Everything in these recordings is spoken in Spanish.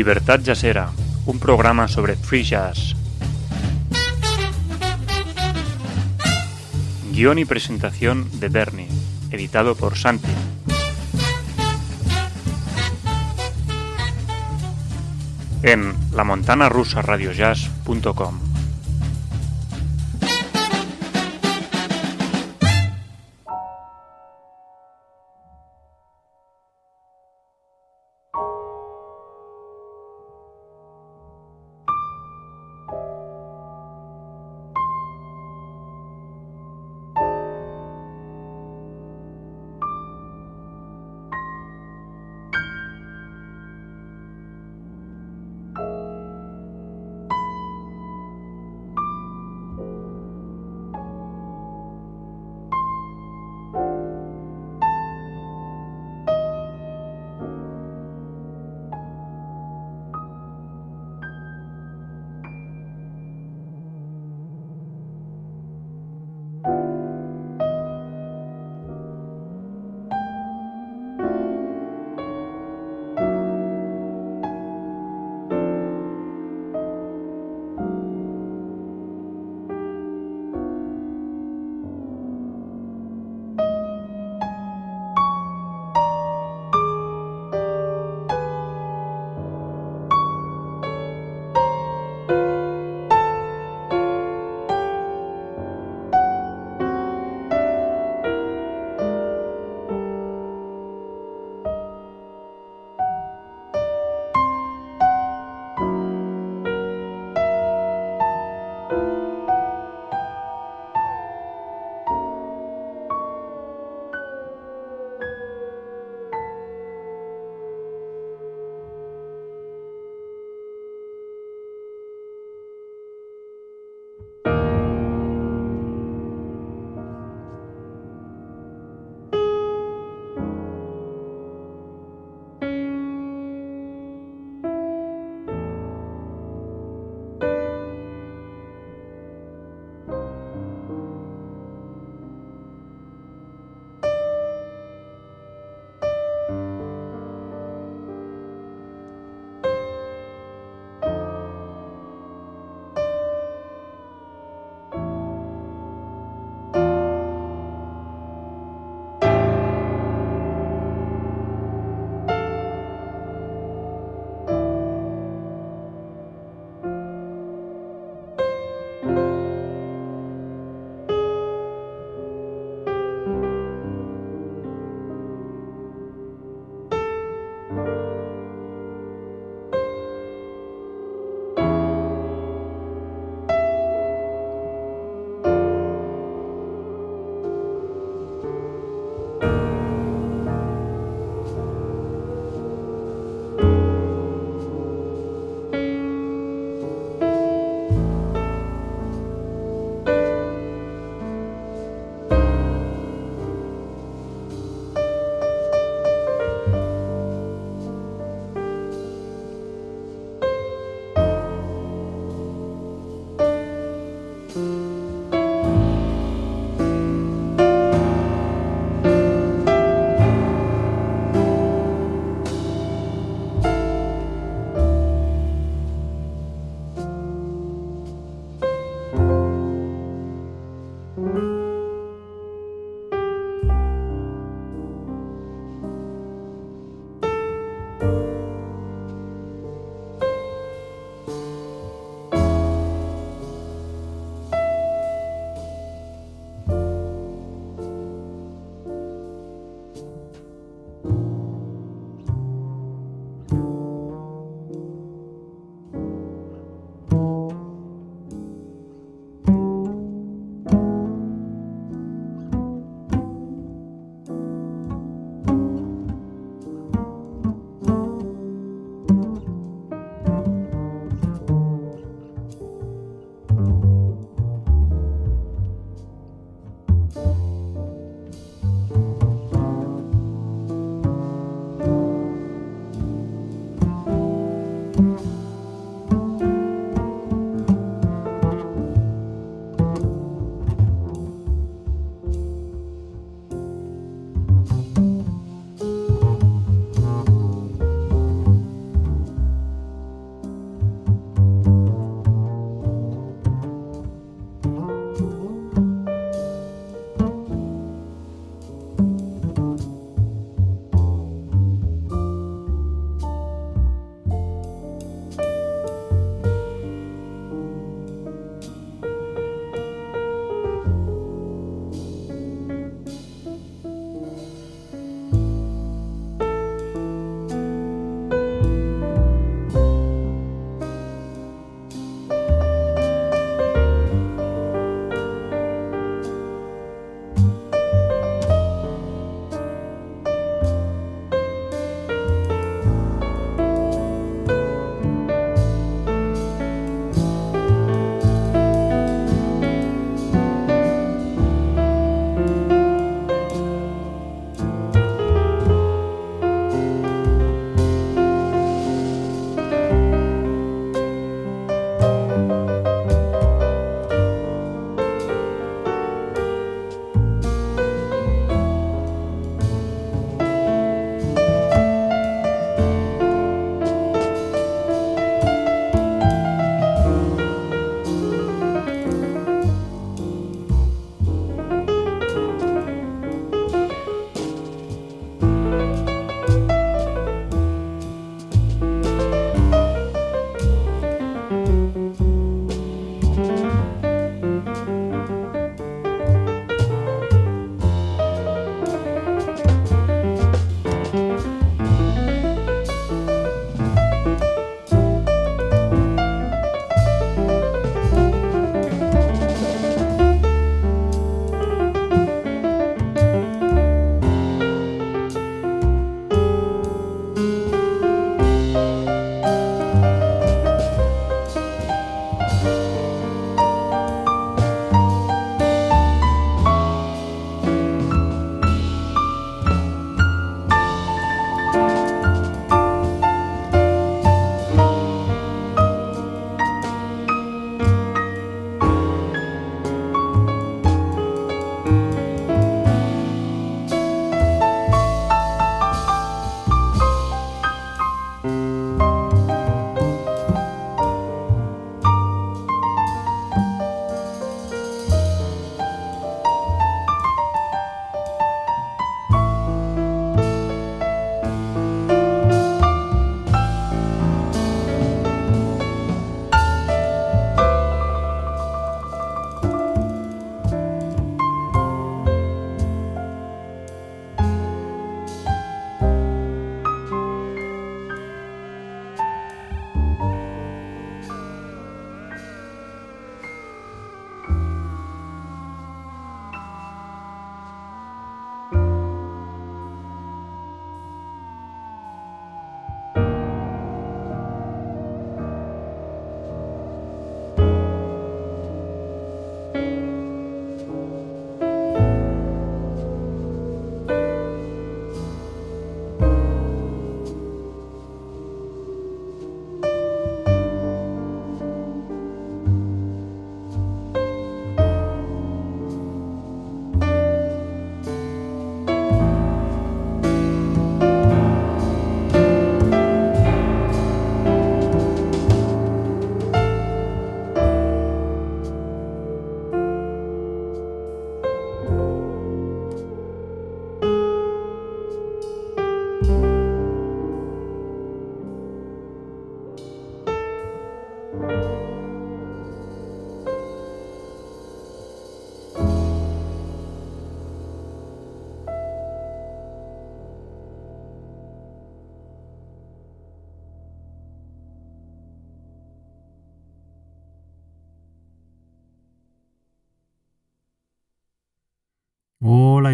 Libertad Jazzera, un programa sobre free jazz. Guión y presentación de Bernie, editado por Santi. En lamontanarusaradiojazz.com.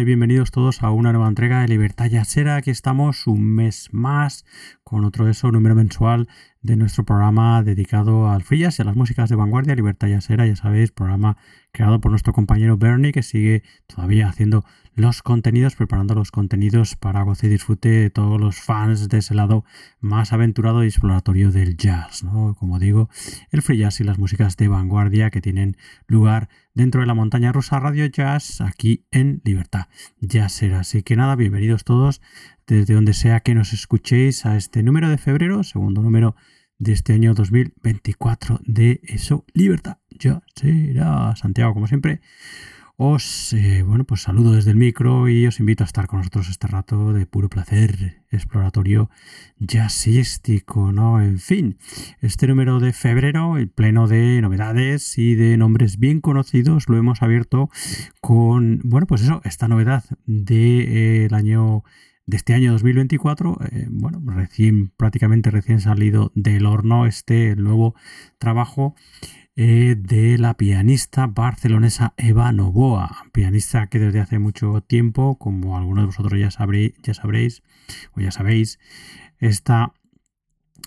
bienvenidos todos a una nueva entrega de Libertad Yasera. Aquí estamos un mes más con otro eso, número mensual de nuestro programa dedicado al free y a las músicas de vanguardia, Libertad Yasera, ya sabéis, programa creado por nuestro compañero Bernie que sigue todavía haciendo los contenidos, preparando los contenidos para goce y disfrute de todos los fans de ese lado más aventurado y exploratorio del jazz, ¿no? Como digo, el free jazz y las músicas de vanguardia que tienen lugar dentro de la montaña rusa Radio Jazz aquí en Libertad Jazzera. Así que nada, bienvenidos todos desde donde sea que nos escuchéis a este número de febrero, segundo número de este año 2024 de eso, Libertad Jazzera. Santiago, como siempre os eh, bueno, pues saludo desde el micro y os invito a estar con nosotros este rato de puro placer exploratorio jazzístico, ¿no? En fin, este número de febrero, el pleno de novedades y de nombres bien conocidos, lo hemos abierto con, bueno, pues eso, esta novedad del de, año de este año 2024, eh, bueno, recién, prácticamente recién salido del horno, este nuevo trabajo eh, de la pianista barcelonesa Eva Novoa, pianista que desde hace mucho tiempo, como algunos de vosotros ya, sabréis, ya sabréis o ya sabéis, está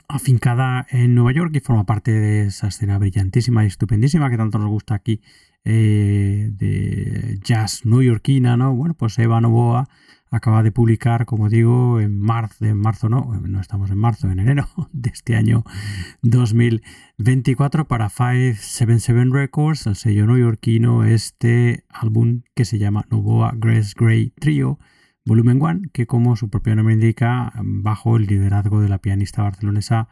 afincada en Nueva York y forma parte de esa escena brillantísima y estupendísima que tanto nos gusta aquí eh, de jazz neoyorquina, ¿no? Bueno, pues Eva Novoa acaba de publicar, como digo, en marzo, en marzo no, no estamos en marzo, en enero de este año 2024 para 577 Records, el sello neoyorquino, este álbum que se llama Novoa Grace Gray Trio, volumen 1, que como su propio nombre indica, bajo el liderazgo de la pianista barcelonesa,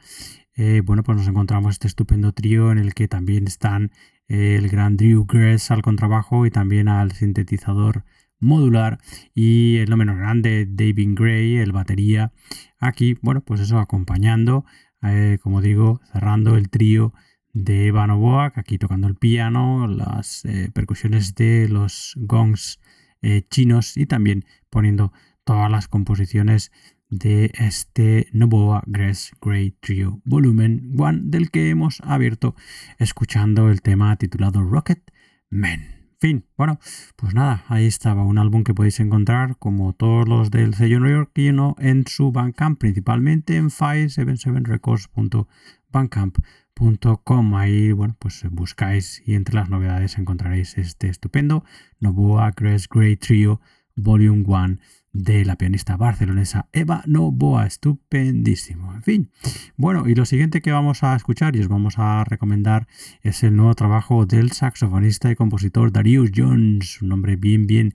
eh, bueno, pues nos encontramos este estupendo trío en el que también están el gran Drew Grace al contrabajo y también al sintetizador modular y el no menos grande David Gray, el batería, aquí, bueno, pues eso acompañando, eh, como digo, cerrando el trío de Eva Novoa, aquí tocando el piano, las eh, percusiones de los gongs eh, chinos y también poniendo todas las composiciones de este Novoa Grass Gray Trio Volumen 1 del que hemos abierto escuchando el tema titulado Rocket Man fin, bueno, pues nada, ahí estaba un álbum que podéis encontrar como todos los del sello neoyorquino en su Bandcamp, principalmente en 577records.bandcamp.com. Ahí, bueno, pues buscáis y entre las novedades encontraréis este estupendo Novoa Grace Grey Trio Volume 1 de la pianista barcelonesa Eva Novoa. Estupendísimo. En fin. Bueno, y lo siguiente que vamos a escuchar y os vamos a recomendar es el nuevo trabajo del saxofonista y compositor Darius Jones, un nombre bien, bien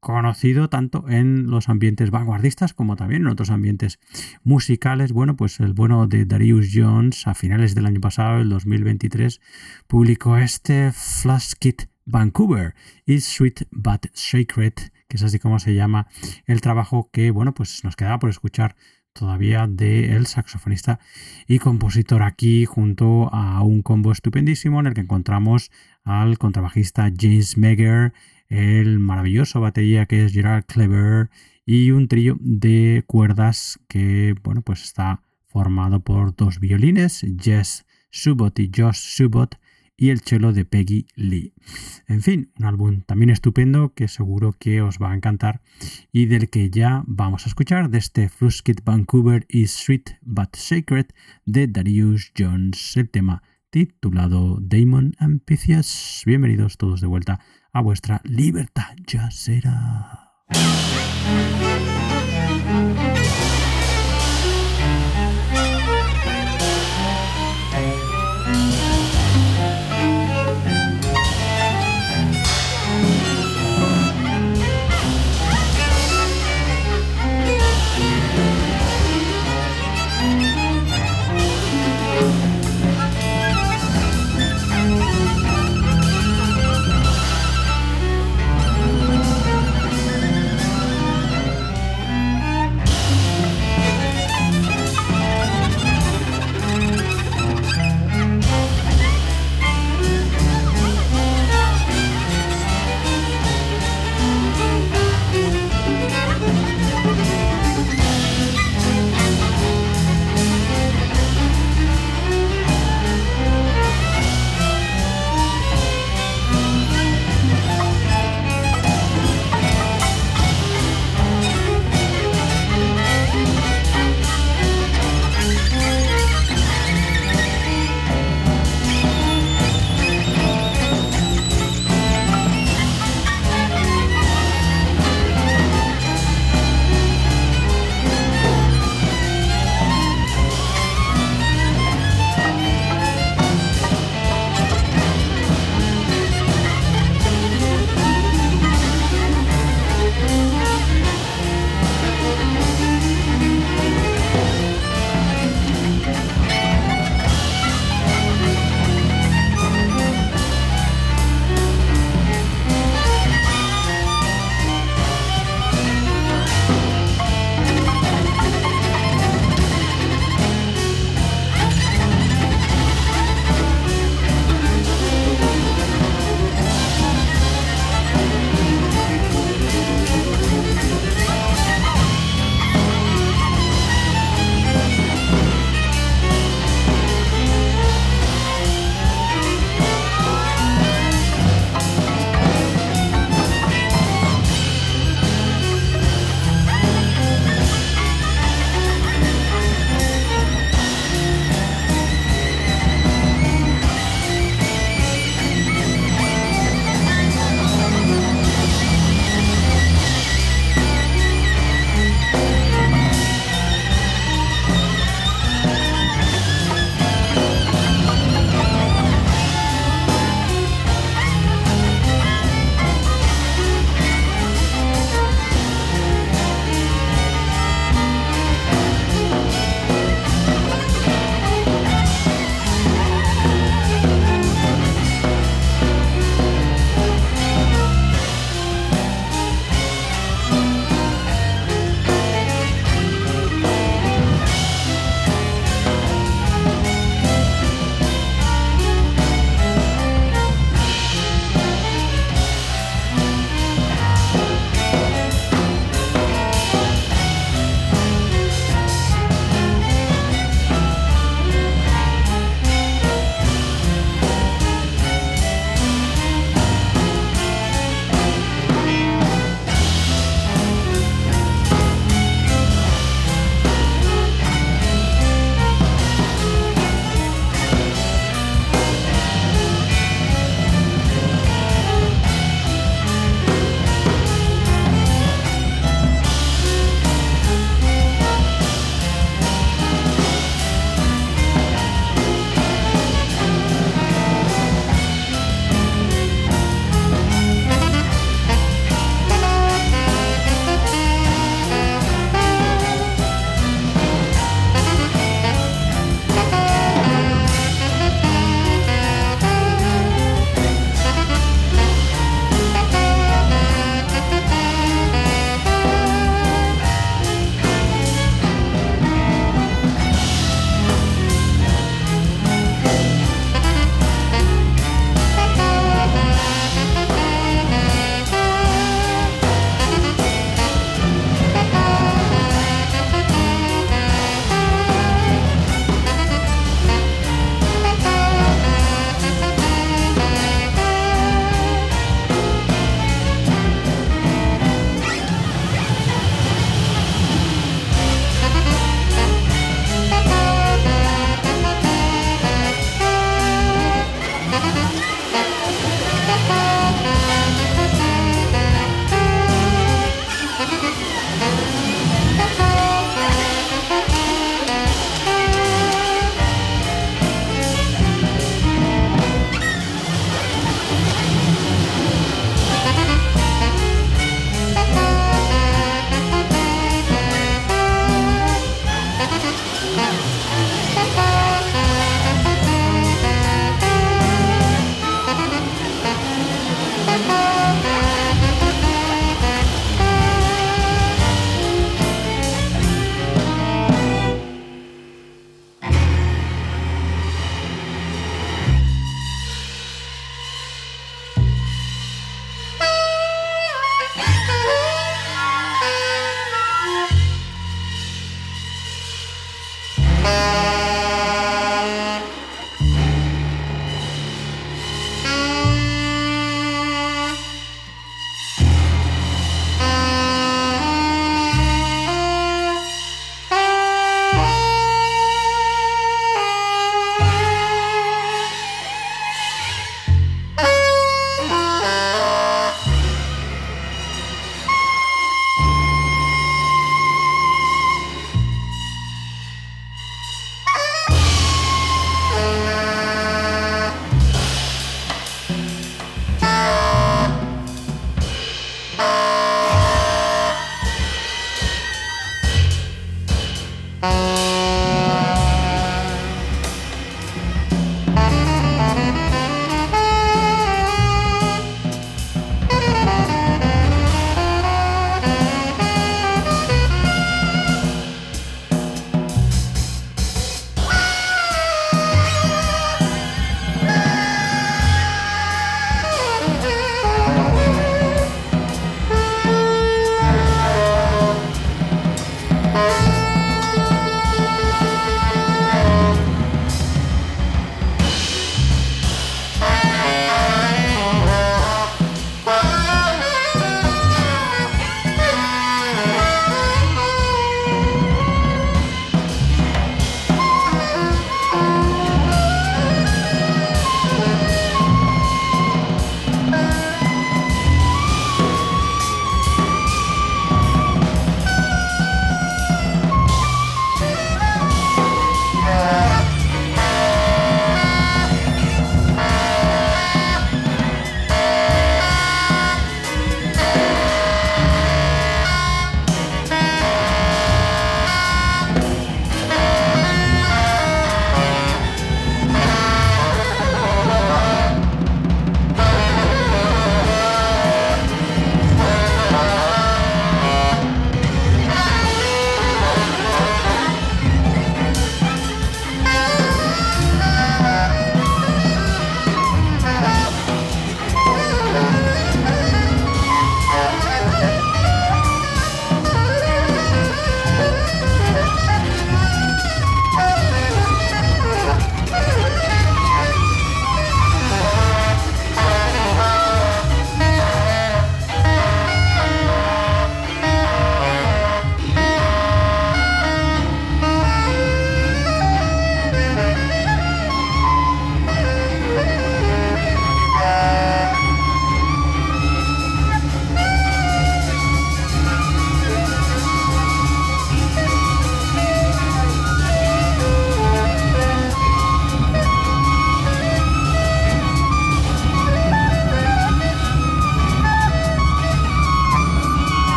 conocido tanto en los ambientes vanguardistas como también en otros ambientes musicales. Bueno, pues el bueno de Darius Jones a finales del año pasado, el 2023, publicó este Flash Kit Vancouver, Is Sweet But Sacred, que es así como se llama el trabajo que, bueno, pues nos quedaba por escuchar todavía del el saxofonista y compositor aquí junto a un combo estupendísimo en el que encontramos al contrabajista James Megger, el maravilloso batería que es Gerard Clever y un trío de cuerdas que, bueno, pues está formado por dos violines, Jess Subot y Josh Subot, y el cello de Peggy Lee. En fin, un álbum también estupendo que seguro que os va a encantar y del que ya vamos a escuchar de este Fluskit Vancouver is Sweet But Sacred de Darius Jones, el tema titulado Damon and. Bienvenidos todos de vuelta a vuestra libertad será.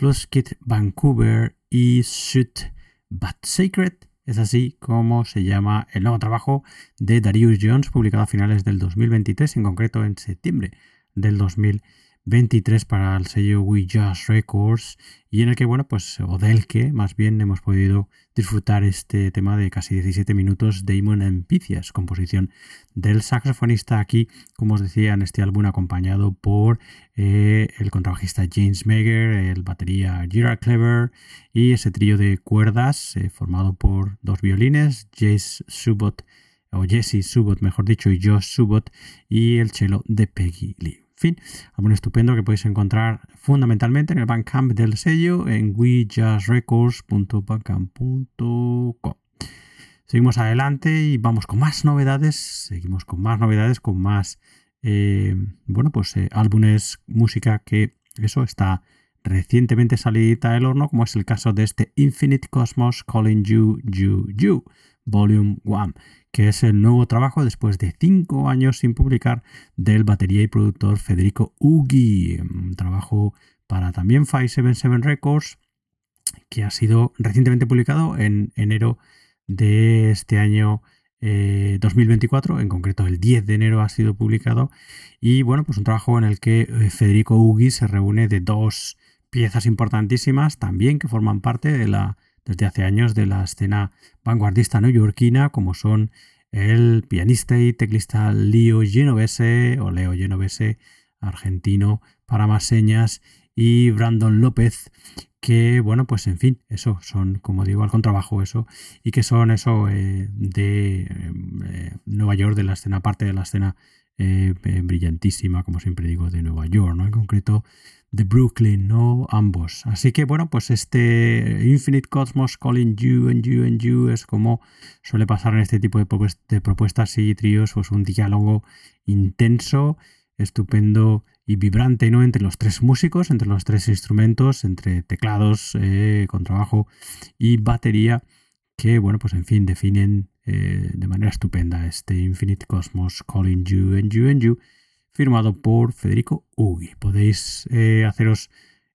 Fluskit Vancouver y Shoot But Sacred. Es así como se llama el nuevo trabajo de Darius Jones, publicado a finales del 2023, en concreto en septiembre del 2023 para el sello We Just Records y en el que, bueno, pues, o del que más bien hemos podido disfrutar este tema de casi 17 minutos, Damon Empicias, composición del saxofonista aquí, como os decía, en este álbum acompañado por eh, el contrabajista James Meagher, el batería Gerard Clever y ese trío de cuerdas eh, formado por dos violines, Jesse Subot, o Jesse Subot, mejor dicho, y Josh Subot, y el cello de Peggy Lee. Fin, álbum estupendo que podéis encontrar fundamentalmente en el Bandcamp del sello en wejazzrecords.bandcamp.com. Seguimos adelante y vamos con más novedades, seguimos con más novedades, con más, eh, bueno, pues eh, álbumes, música que eso está recientemente salida del horno, como es el caso de este Infinite Cosmos Calling You, You, You, Volume 1, que es el nuevo trabajo después de cinco años sin publicar del batería y productor Federico Ugi, un trabajo para también 577 Records, que ha sido recientemente publicado en enero de este año 2024, eh, en concreto el 10 de enero ha sido publicado. Y bueno, pues un trabajo en el que eh, Federico Ugi se reúne de dos piezas importantísimas también que forman parte de la, desde hace años de la escena vanguardista neoyorquina, como son el pianista y teclista Leo Genovese o Leo Genovese, argentino para más señas, y Brandon López, que bueno, pues en fin, eso son, como digo, al contrabajo eso, y que son eso eh, de eh, Nueva York, de la escena, parte de la escena eh, brillantísima, como siempre digo, de Nueva York, ¿no? En concreto de Brooklyn, ¿no? Ambos. Así que bueno, pues este Infinite Cosmos Calling You and You and You es como suele pasar en este tipo de, propuestas y tríos, pues un diálogo intenso, estupendo y vibrante, ¿no? Entre los tres músicos, entre los tres instrumentos, entre teclados, eh, contrabajo y batería, que bueno, pues en fin, definen eh, de manera estupenda este Infinite Cosmos Calling You and You and You firmado por Federico Ugi. Podéis eh, haceros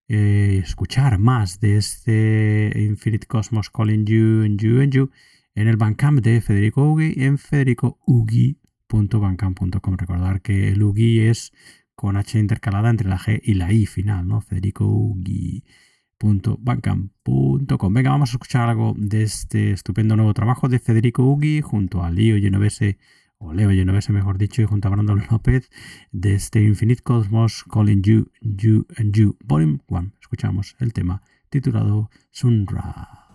eh, escuchar más de este Infinite Cosmos Calling You and You and You en el Bandcamp de Federico Ugi en federicougi.bandcamp.com. Recordar que el Ugi es con H intercalada entre la G y la I final, ¿no? federicougi.bandcamp.com. Venga, vamos a escuchar algo de este estupendo nuevo trabajo de Federico Ugi junto a Lío Genovese o Leo Genovese mejor dicho, y junto a Brandon López de este Infinite Cosmos Calling You, You and You, Volume 1. Escuchamos el tema titulado Sunra.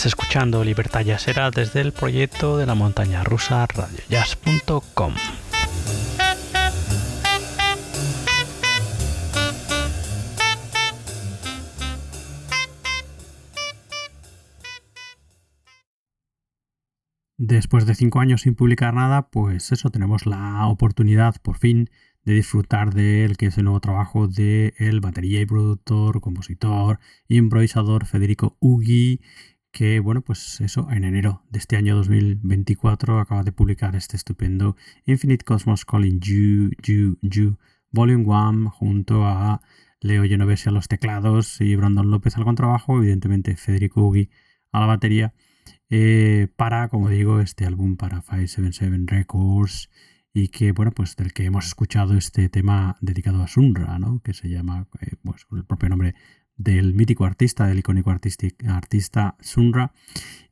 Estás escuchando Libertad Jazzera desde el proyecto de la montaña rusa radiojazz.com. Después de cinco años sin publicar nada, pues eso, tenemos la oportunidad por fin de disfrutar de él, que es el nuevo trabajo de el batería y productor, compositor, improvisador Federico Ugui, que bueno, pues eso, en enero de este año 2024 acaba de publicar este estupendo Infinite Cosmos Calling You, You, You, Volume 1, junto a Leo Genovese a los teclados y Brandon López al contrabajo, evidentemente Federico Ugui a la batería eh, para, como digo, este álbum para 577 Records y que, bueno, pues del que hemos escuchado este tema dedicado a Sunra, ¿no? Que se llama, eh, pues con el propio nombre del mítico artista, del icónico artista Sunra,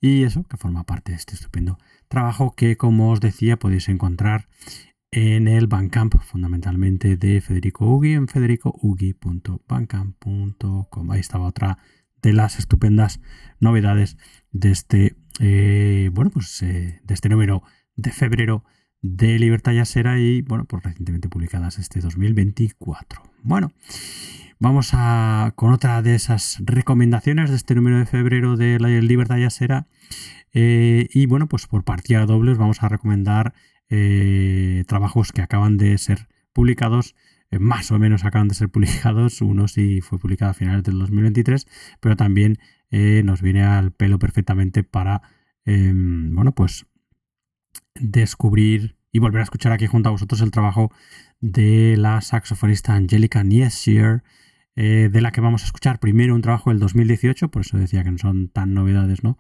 y eso, que forma parte de este estupendo trabajo que, como os decía, podéis encontrar en el Bandcamp, fundamentalmente de Federico Ugi, en federicougi.bandcamp.com. Ahí estaba otra de las estupendas novedades de este, eh, bueno, pues eh, de este número de febrero de Libertad Yasera y, bueno, pues recientemente publicadas este 2024. Bueno, vamos a con otra de esas recomendaciones de este número de febrero de la Libertad Yasera. Eh, y bueno, pues por partida doble os vamos a recomendar trabajos que acaban de ser publicados eh, más o menos acaban de ser publicados. Uno sí fue publicado a finales del 2023, pero también eh, nos viene al pelo perfectamente para, em, bueno, pues descubrir y volver a escuchar aquí junto a vosotros el trabajo de la saxofonista Angelica Niesier, eh, de la que vamos a escuchar primero un trabajo del 2018, por eso decía que no son tan novedades, ¿no?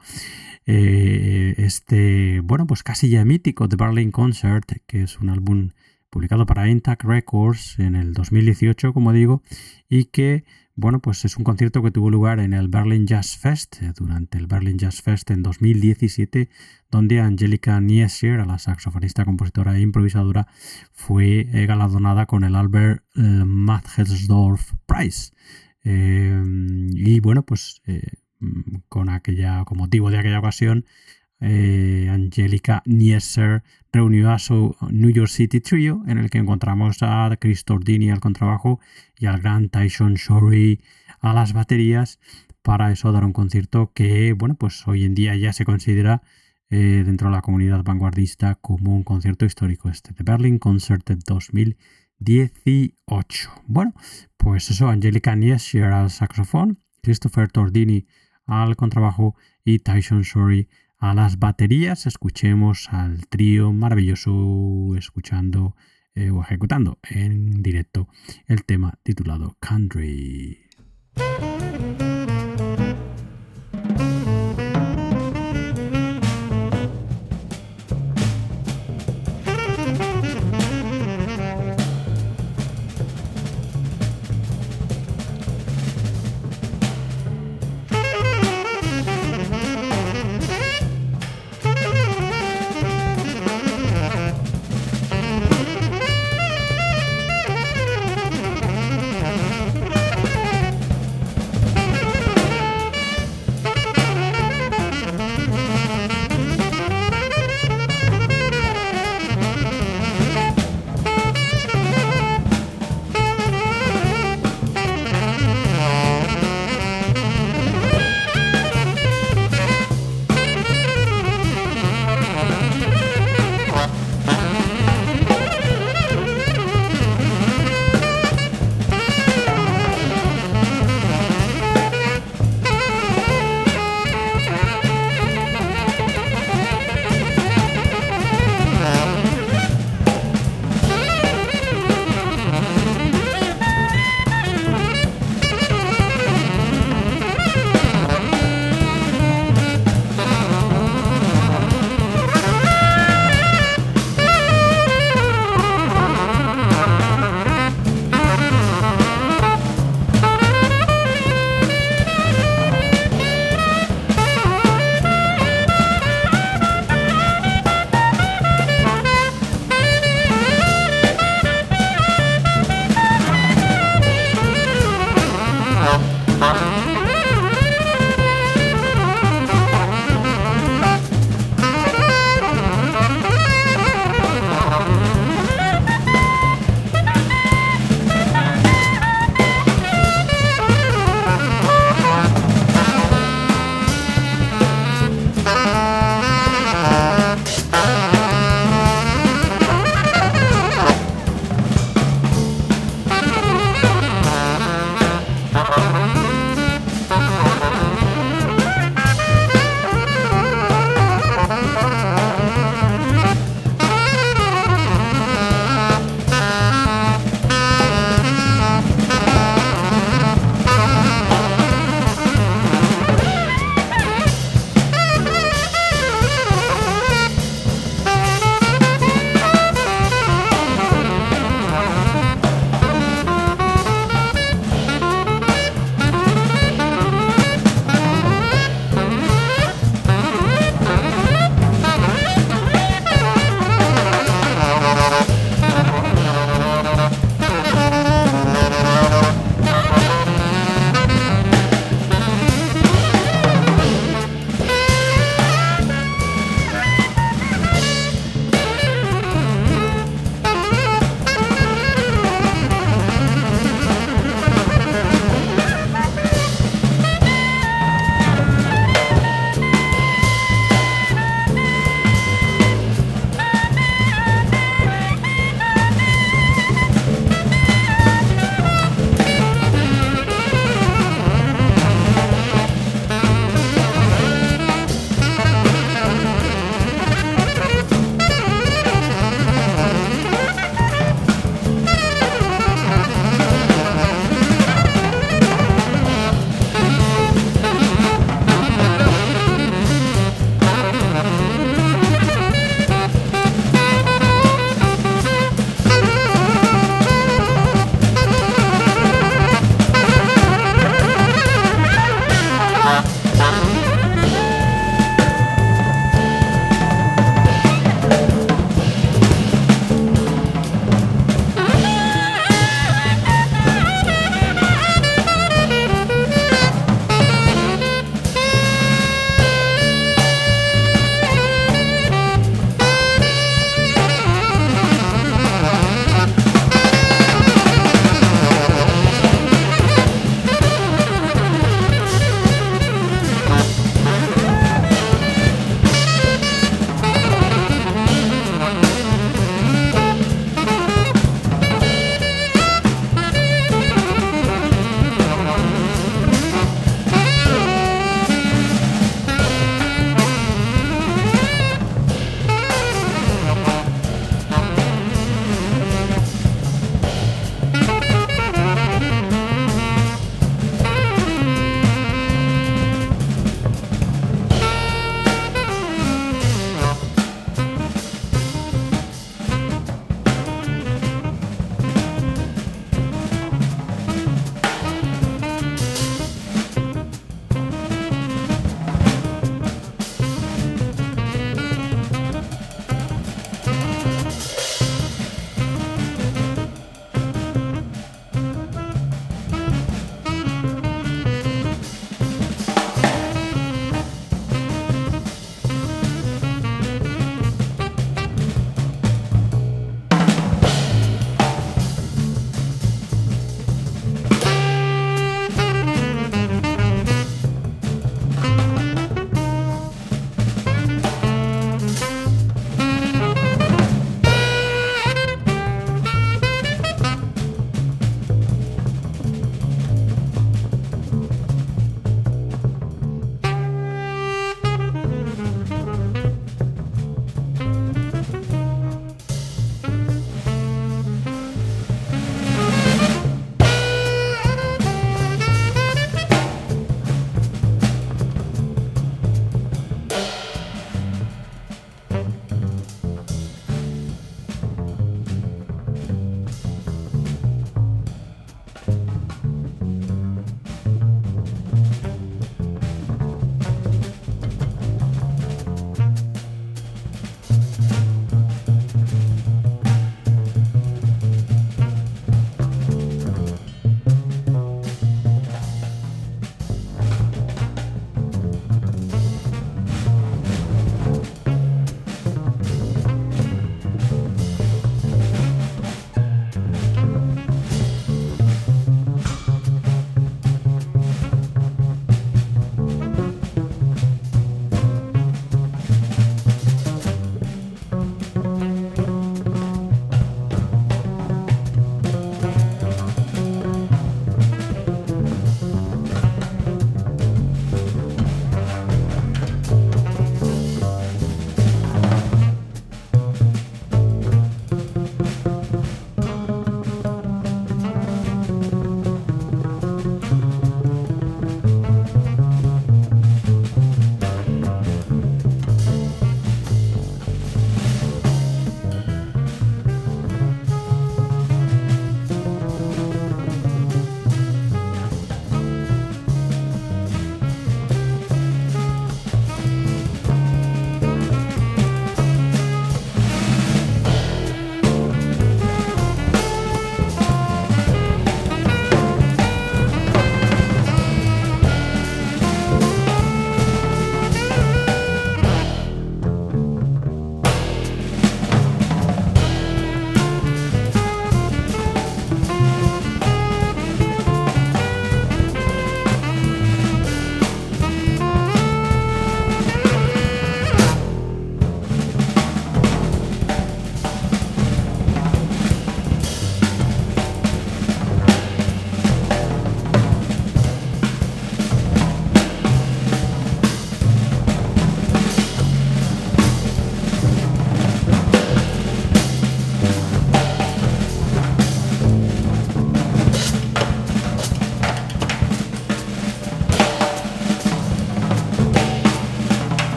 este, bueno, pues casi ya mítico, The Berlin Concert, que es un álbum publicado para Intact Records en el 2018, como digo, y que, bueno, pues es un concierto que tuvo lugar en el Berlin Jazz Fest, eh, durante el Berlin Jazz Fest en 2017, donde Angelica Niesier, la saxofonista, compositora e improvisadora, fue eh, galardonada con el Albert eh, Mathesdorf Prize. y bueno, pues con aquella, motivo de aquella ocasión, eh, Angelica Niesser reunió a su New York City Trio, en el que encontramos a Chris Tordini al contrabajo y al gran Tyson Shorey a las baterías, para eso dar un concierto que, bueno, pues hoy en día ya se considera eh, dentro de la comunidad vanguardista como un concierto histórico, este de Berlin Concert 2018. Bueno, pues eso, Angelica Niesser al saxofón, Christopher Tordini al contrabajo y Tyson Shorey a las baterías, escuchemos al trío maravilloso escuchando eh, o ejecutando en directo el tema titulado Country.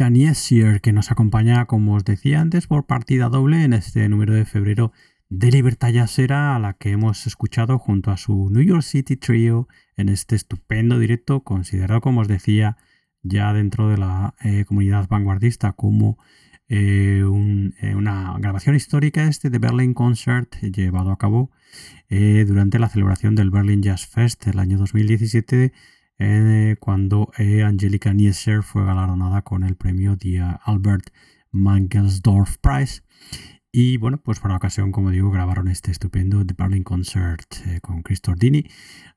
Que nos acompaña, como os decía antes, por partida doble en este número de febrero de Libertad Yasera, a la que hemos escuchado junto a su New York City Trio en este estupendo directo, considerado, como os decía, ya dentro de la eh, comunidad vanguardista como eh, eh, una grabación histórica este de Berlin Concert llevado a cabo durante la celebración del Berlin Jazz Fest el año 2017 cuando Angelica Niescher fue galardonada con el premio de Albert Mangelsdorf Prize. Y bueno, pues para la ocasión, como digo, grabaron este estupendo The Berlin Concert con Chris Tordini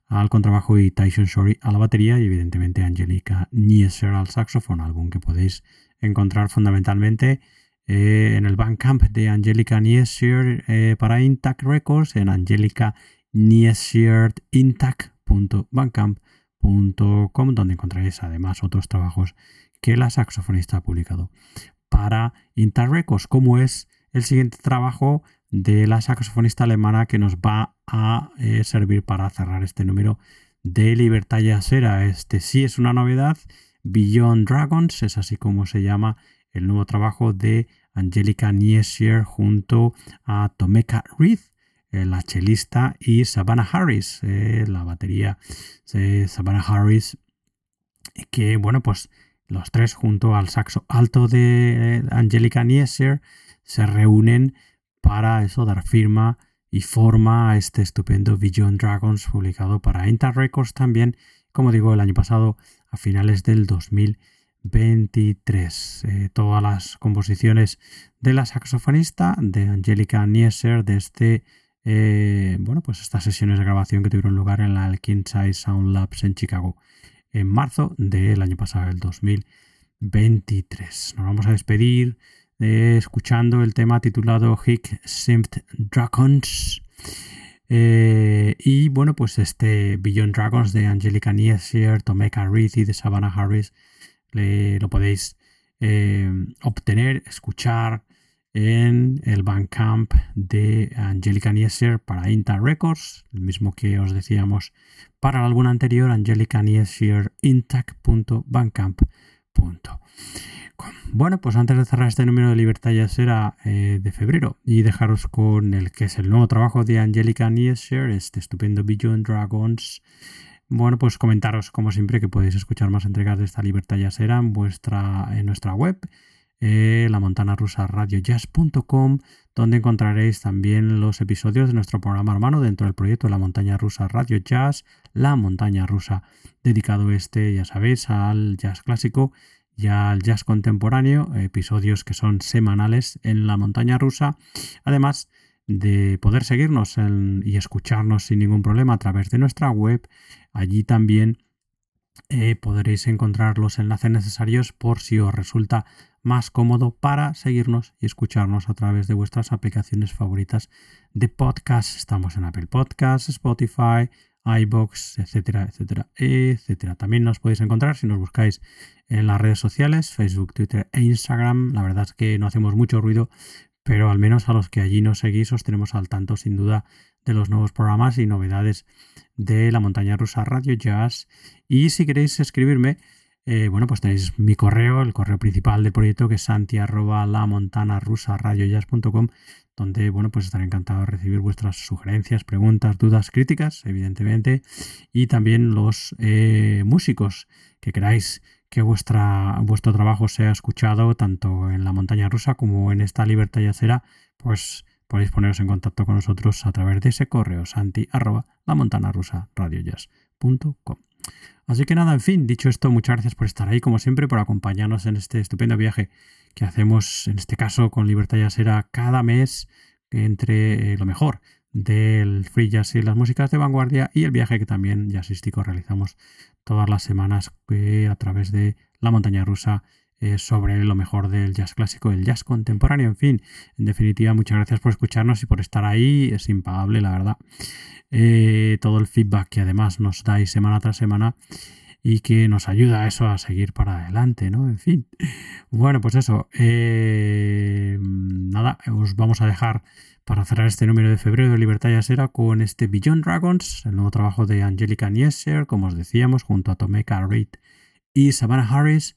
al contrabajo y Tyson Shorey a la batería y evidentemente Angelica Niescher al saxofón, álbum que podéis encontrar fundamentalmente eh, en el Bandcamp de Angelica Niescher eh, para Intact Records en donde encontraréis además otros trabajos que la saxofonista ha publicado para Intact Records, como es el siguiente trabajo de la saxofonista alemana que nos va a eh, servir para cerrar este número de Libertad Yasera. Este sí es una novedad. Beyond Dragons es así como se llama el nuevo trabajo de Angelica Niesier junto a Tomeka Reed, eh, la chelista, y Savannah Harris, eh, la batería de Savannah Harris, que bueno, pues los tres junto al saxo alto de Angelica Niesier se reúnen para eso dar firma y forma a este estupendo Beyond Dragons publicado para Inter Records también, como digo, el año pasado a finales del 2023. Eh, todas las composiciones de la saxofonista de Angelica Nieser de este eh, bueno, pues estas sesiones de grabación que tuvieron lugar en la Alkin Sound Labs en Chicago en marzo del año pasado, el 2023. Nos vamos a despedir escuchando el tema titulado Hick Simpt Dragons. Eh, y bueno, pues este Beyond Dragons de Angelica Niesier, Tomeka Reed y de Savannah Harris lo podéis eh, obtener, escuchar en el Bandcamp de Angelica Niesier para Inta Records, el mismo que os decíamos para el álbum anterior, Angelica intac.bandcamp.com. Bueno, pues antes de cerrar este número de Libertad ya eh, de febrero y dejaros con el que es el nuevo trabajo de Angelica Niescher, este estupendo Beyond Dragons. Bueno, pues comentaros como siempre que podéis escuchar más entregas de esta Libertad ya en, vuestra, en nuestra web, eh, la montana rusa radiojazz.com, donde encontraréis también los episodios de nuestro programa hermano dentro del proyecto La Montaña Rusa Radio Jazz, la montaña rusa, dedicado este, ya sabéis, al jazz clásico ya al jazz contemporáneo, episodios que son semanales en la montaña rusa, además de poder seguirnos y escucharnos sin ningún problema a través de nuestra web. Allí también eh, podréis encontrar los enlaces necesarios por si os resulta más cómodo para seguirnos y escucharnos a través de vuestras aplicaciones favoritas de podcast. Estamos en Apple Podcasts, Spotify, iBox, etcétera, etcétera, etcétera. También nos podéis encontrar si nos buscáis en las redes sociales, Facebook, Twitter e Instagram. La verdad es que no hacemos mucho ruido, pero al menos a los que allí nos seguís os tenemos al tanto sin duda de los nuevos programas y novedades de la montaña rusa Radio Jazz. Y si queréis escribirme, eh, bueno, pues tenéis mi correo, el correo principal del proyecto que es santi arroba la montana rusa donde bueno, pues estaré encantado de recibir vuestras sugerencias, preguntas, dudas, críticas, evidentemente, y también los eh, músicos que queráis que vuestra, vuestro trabajo sea escuchado tanto en la montaña rusa como en esta libertad yacera, pues podéis poneros en contacto con nosotros a través de ese correo santi Así que nada, en fin, dicho esto, muchas gracias por estar ahí, como siempre, por acompañarnos en este estupendo viaje que hacemos, en este caso, con Libertad Yasera cada mes entre eh, lo mejor del free jazz y las músicas de vanguardia y el viaje que también jazzístico realizamos todas las semanas eh, a través de la montaña rusa eh, sobre lo mejor del jazz clásico, el jazz contemporáneo, en fin. En definitiva, muchas gracias por escucharnos y por estar ahí, es impagable, la verdad. Eh, todo el feedback que además nos dais semana tras semana y que nos ayuda a eso a seguir para adelante, ¿no? En fin. Bueno, pues eso. nada, os vamos a dejar para cerrar este número de febrero de Libertad Yasera con este Beyond Dragons, el nuevo trabajo de Angelica Niescher, como os decíamos, junto a Tomeka Reid y Savannah Harris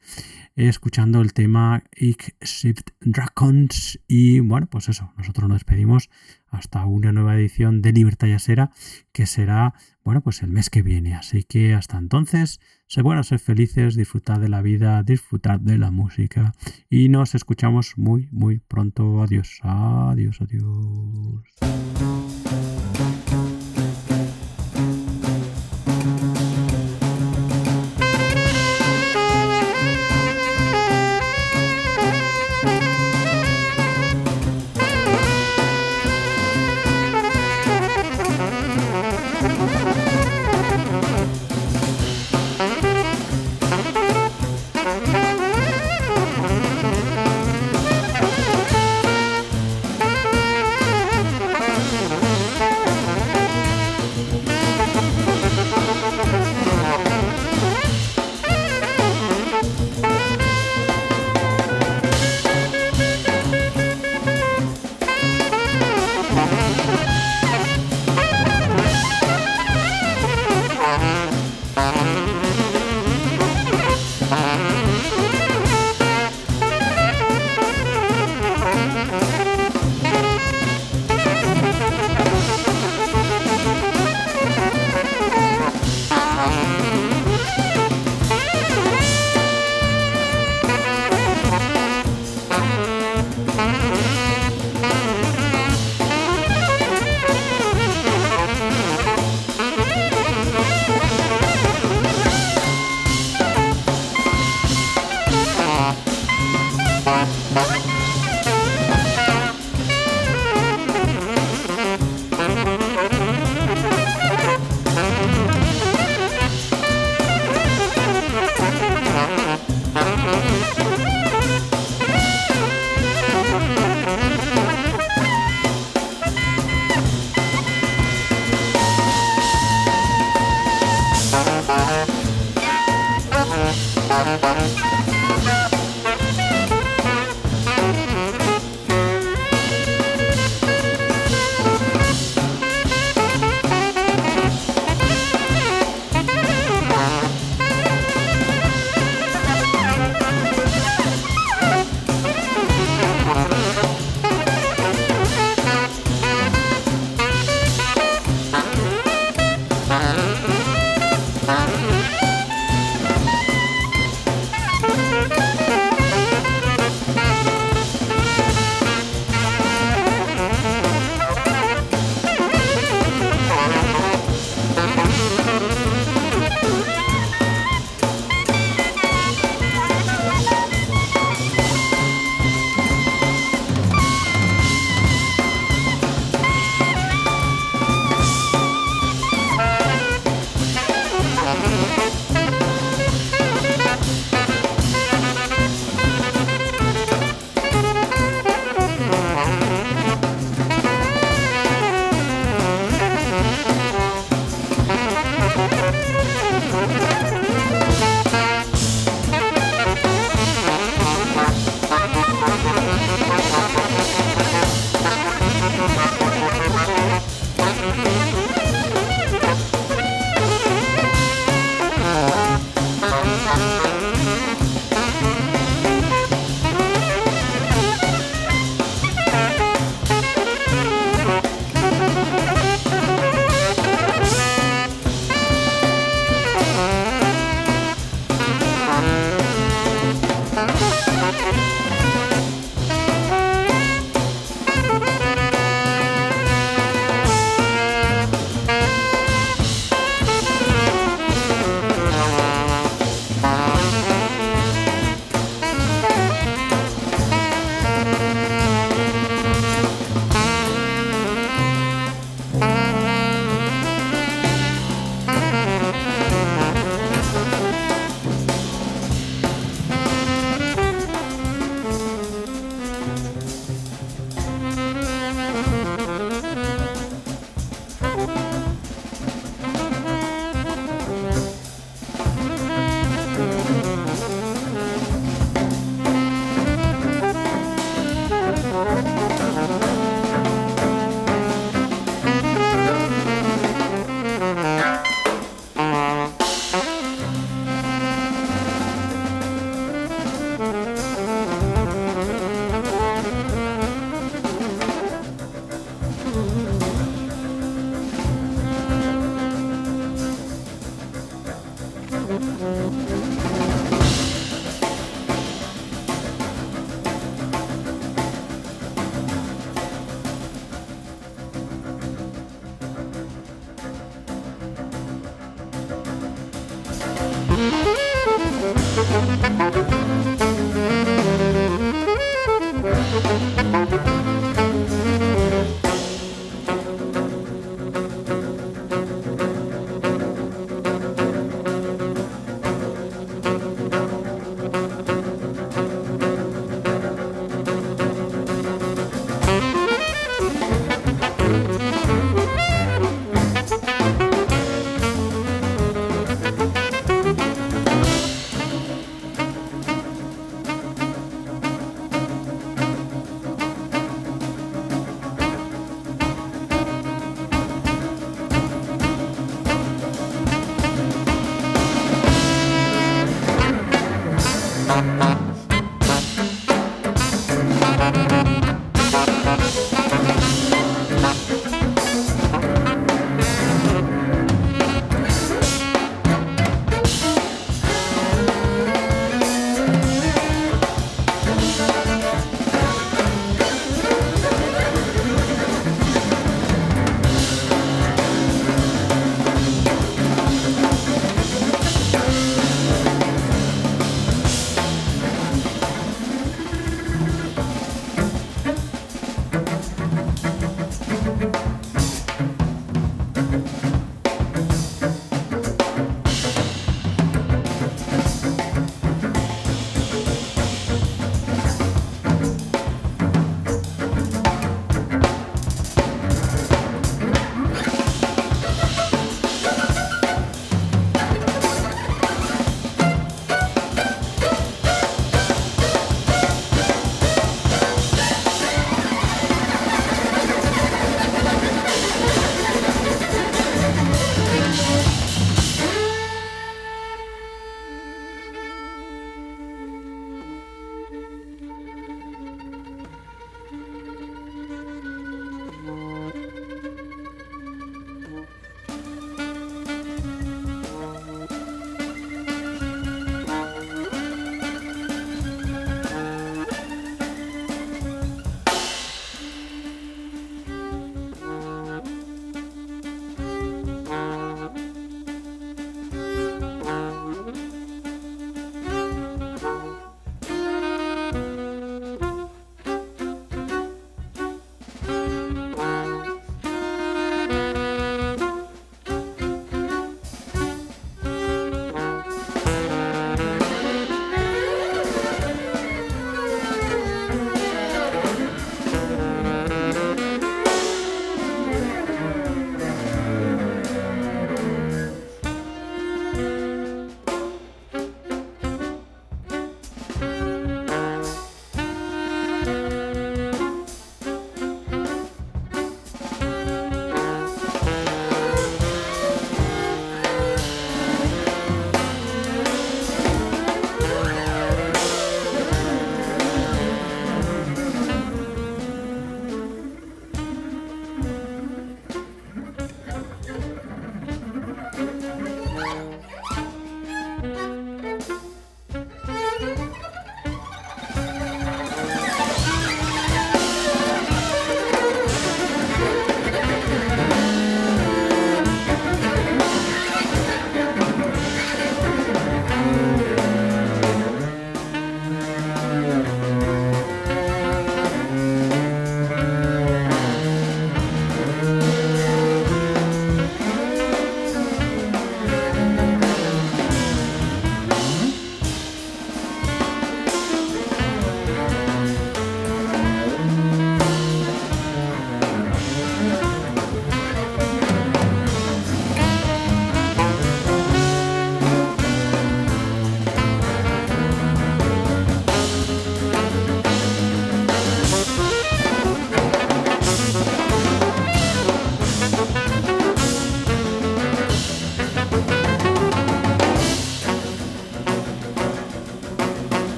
escuchando el tema Ich Shift Dragons. Y bueno, pues eso, nosotros nos despedimos hasta una nueva edición de Libertad Yasera que será, bueno, pues el mes que viene. Así que hasta entonces, sé buenos, ser felices, disfrutad de la vida, disfrutad de la música y nos escuchamos muy, muy pronto. Adiós, adiós, adiós.